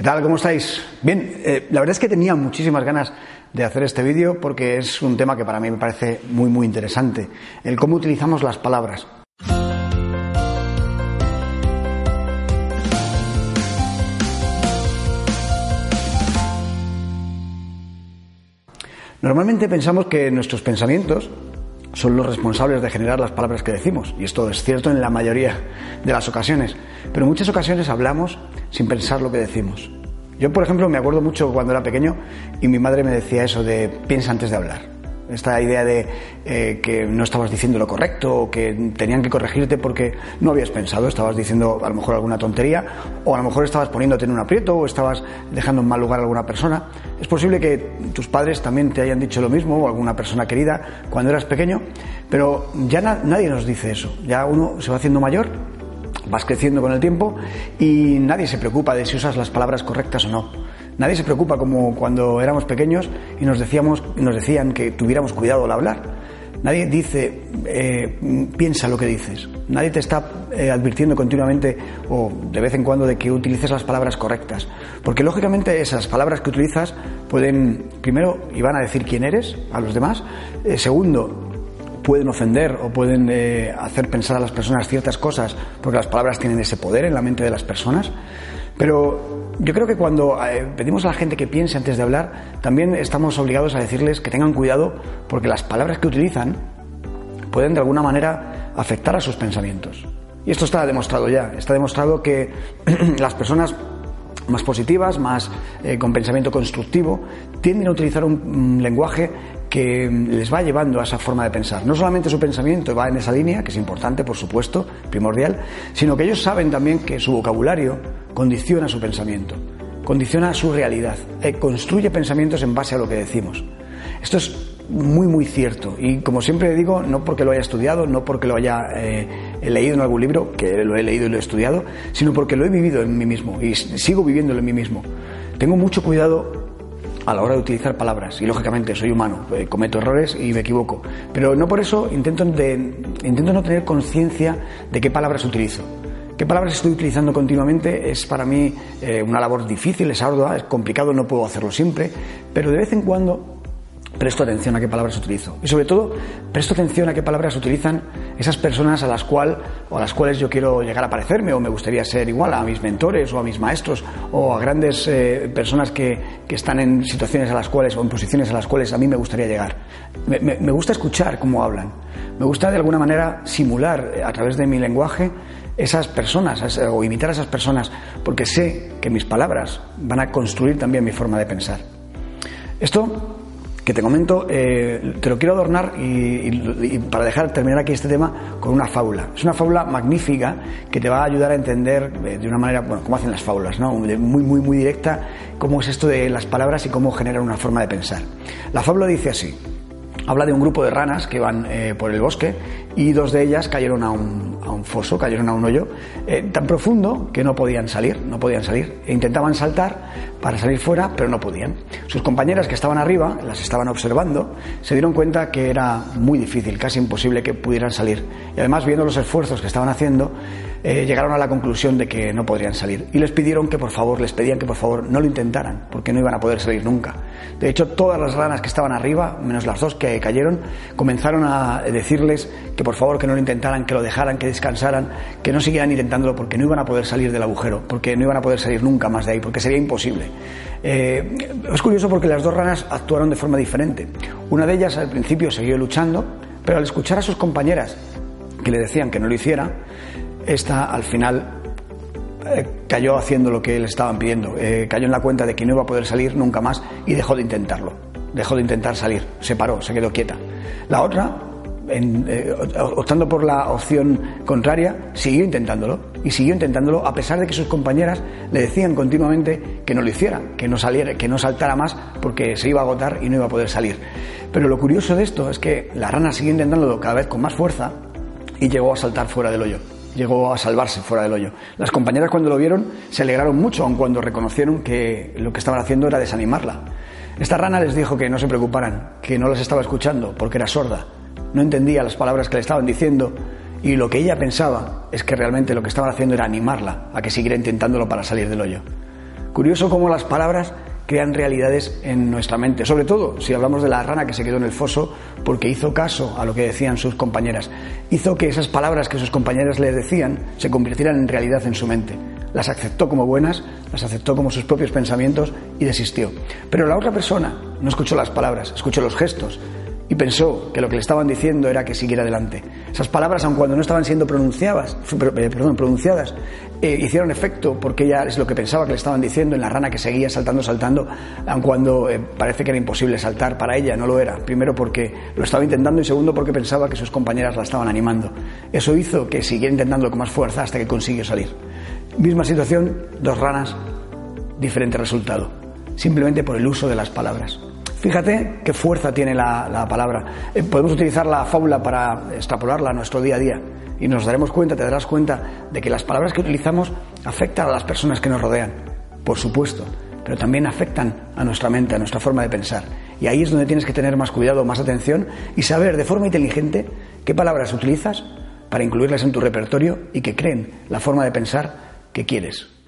¿Qué tal? ¿Cómo estáis? Bien, eh, la verdad es que tenía muchísimas ganas de hacer este vídeo porque es un tema que para mí me parece muy muy interesante, el cómo utilizamos las palabras. Normalmente pensamos que nuestros pensamientos son los responsables de generar las palabras que decimos, y esto es cierto en la mayoría de las ocasiones, pero en muchas ocasiones hablamos sin pensar lo que decimos. Yo, por ejemplo, me acuerdo mucho cuando era pequeño y mi madre me decía eso de piensa antes de hablar esta idea de eh, que no estabas diciendo lo correcto o que tenían que corregirte porque no habías pensado, estabas diciendo a lo mejor alguna tontería o a lo mejor estabas poniéndote en un aprieto o estabas dejando en mal lugar a alguna persona. Es posible que tus padres también te hayan dicho lo mismo o alguna persona querida cuando eras pequeño, pero ya nadie nos dice eso. Ya uno se va haciendo mayor vas creciendo con el tiempo y nadie se preocupa de si usas las palabras correctas o no. Nadie se preocupa como cuando éramos pequeños y nos, decíamos, nos decían que tuviéramos cuidado al hablar. Nadie dice, eh, piensa lo que dices. Nadie te está eh, advirtiendo continuamente o de vez en cuando de que utilices las palabras correctas. Porque lógicamente esas palabras que utilizas pueden, primero, y van a decir quién eres a los demás. Eh, segundo, pueden ofender o pueden hacer pensar a las personas ciertas cosas porque las palabras tienen ese poder en la mente de las personas. Pero yo creo que cuando eh, pedimos a la gente que piense antes de hablar, también estamos obligados a decirles que tengan cuidado porque las palabras que utilizan pueden de alguna manera afectar a sus pensamientos. Y esto está demostrado ya. Está demostrado que las personas más positivas, más eh, con pensamiento constructivo, tienden a utilizar un lenguaje que les va llevando a esa forma de pensar. No solamente su pensamiento va en esa línea, que es importante, por supuesto, primordial, sino que ellos saben también que su vocabulario condiciona su pensamiento, condiciona su realidad, eh, construye pensamientos en base a lo que decimos. Esto es muy, muy cierto. Y como siempre digo, no porque lo haya estudiado, no porque lo haya eh, leído en algún libro, que lo he leído y lo he estudiado, sino porque lo he vivido en mí mismo y sigo viviéndolo en mí mismo. Tengo mucho cuidado a la hora de utilizar palabras. Y lógicamente soy humano, eh, cometo errores y me equivoco. Pero no por eso intento, intento no tener conciencia de qué palabras utilizo. ¿Qué palabras estoy utilizando continuamente? Es para mí eh, una labor difícil, es ardua, es complicado, no puedo hacerlo siempre, pero de vez en cuando presto atención a qué palabras utilizo. Y sobre todo, presto atención a qué palabras utilizan esas personas a las, cual, o a las cuales yo quiero llegar a parecerme o me gustaría ser igual a mis mentores o a mis maestros o a grandes eh, personas que, que, están en situaciones a las cuales o en posiciones a las cuales a mí me gustaría llegar. Me, me gusta escuchar cómo hablan. Me gusta de alguna manera simular eh, a través de mi lenguaje esas personas o imitar a esas personas porque sé que mis palabras van a construir también mi forma de pensar. Esto que te comento, eh, te lo quiero adornar y, para dejar terminar aquí este tema con una fábula. Es una fábula magnífica que te va a ayudar a entender eh, de una manera, bueno, cómo hacen las fábulas, ¿no? Muy, muy, muy directa, cómo es esto de las palabras y cómo generan una forma de pensar. La fábula dice así. Habla de un grupo de ranas que van eh, por el bosque y dos de ellas cayeron a un, a un foso, cayeron a un hoyo tan profundo que no podían salir, no podían salir. E intentaban saltar para salir fuera, pero no podían. Sus compañeras que estaban arriba, las estaban observando, se dieron cuenta que era muy difícil, casi imposible que pudieran salir. Y además, viendo los esfuerzos que estaban haciendo, eh, llegaron a la conclusión de que no podrían salir. Y les pidieron que por favor, les pedían que por favor no lo intentaran, porque no iban a poder salir nunca. De hecho, todas las ranas que estaban arriba, menos las dos que cayeron, comenzaron a decirles que por favor que no lo intentaran, que lo dejaran, que descansaran, que no siguieran intentándolo porque no iban a poder salir del agujero, porque no iban a poder salir nunca más de ahí, porque sería imposible. Eh, es curioso porque las dos ranas actuaron de forma diferente. Una de ellas al principio siguió luchando, pero al escuchar a sus compañeras que le decían que no lo hiciera, esta al final eh, cayó haciendo lo que le estaban pidiendo, eh, cayó en la cuenta de que no iba a poder salir nunca más y dejó de intentarlo, dejó de intentar salir, se paró, se quedó quieta. La otra, eh, optando por la opción contraria, siguió intentándolo y siguió intentándolo a pesar de que sus compañeras le decían continuamente que no lo hiciera, que no saliera, que no saltara más porque se iba a agotar y no iba a poder salir. Pero lo curioso de esto es que la rana siguió intentándolo cada vez con más fuerza y llegó a saltar fuera del hoyo llegó a salvarse fuera del hoyo. Las compañeras cuando lo vieron se alegraron mucho, aun cuando reconocieron que lo que estaban haciendo era desanimarla. Esta rana les dijo que no se preocuparan, que no las estaba escuchando porque era sorda, no entendía las palabras que le estaban diciendo y lo que ella pensaba es que realmente lo que estaban haciendo era animarla a que siguiera intentándolo para salir del hoyo. Curioso cómo las palabras crean realidades en nuestra mente, sobre todo si hablamos de la rana que se quedó en el foso porque hizo caso a lo que decían sus compañeras, hizo que esas palabras que sus compañeras le decían se convirtieran en realidad en su mente. Las aceptó como buenas, las aceptó como sus propios pensamientos y desistió. Pero la otra persona no escuchó las palabras, escuchó los gestos, y pensó que lo que le estaban diciendo era que siguiera adelante. Esas palabras, aun cuando no estaban siendo pronunciadas, eh, eh, hicieron efecto porque ella es lo que pensaba que le estaban diciendo en la rana que seguía saltando, saltando, aun cuando eh, parece que era imposible saltar para ella, no lo era. Primero porque lo estaba intentando y segundo porque pensaba que sus compañeras la estaban animando. Eso hizo que siguiera intentándolo con más fuerza hasta que consiguió salir. Misma situación, dos ranas, diferente resultado, simplemente por el uso de las palabras. Fíjate qué fuerza tiene la, palabra. Eh, podemos utilizar la fábula para extrapolarla a nuestro día a día y nos daremos cuenta, te darás cuenta de que las palabras que utilizamos afectan a las personas que nos rodean, por supuesto, pero también afectan a nuestra mente, a nuestra forma de pensar. Y ahí es donde tienes que tener más cuidado, más atención y saber de forma inteligente qué palabras utilizas para incluirlas en tu repertorio y que creen la forma de pensar que quieres.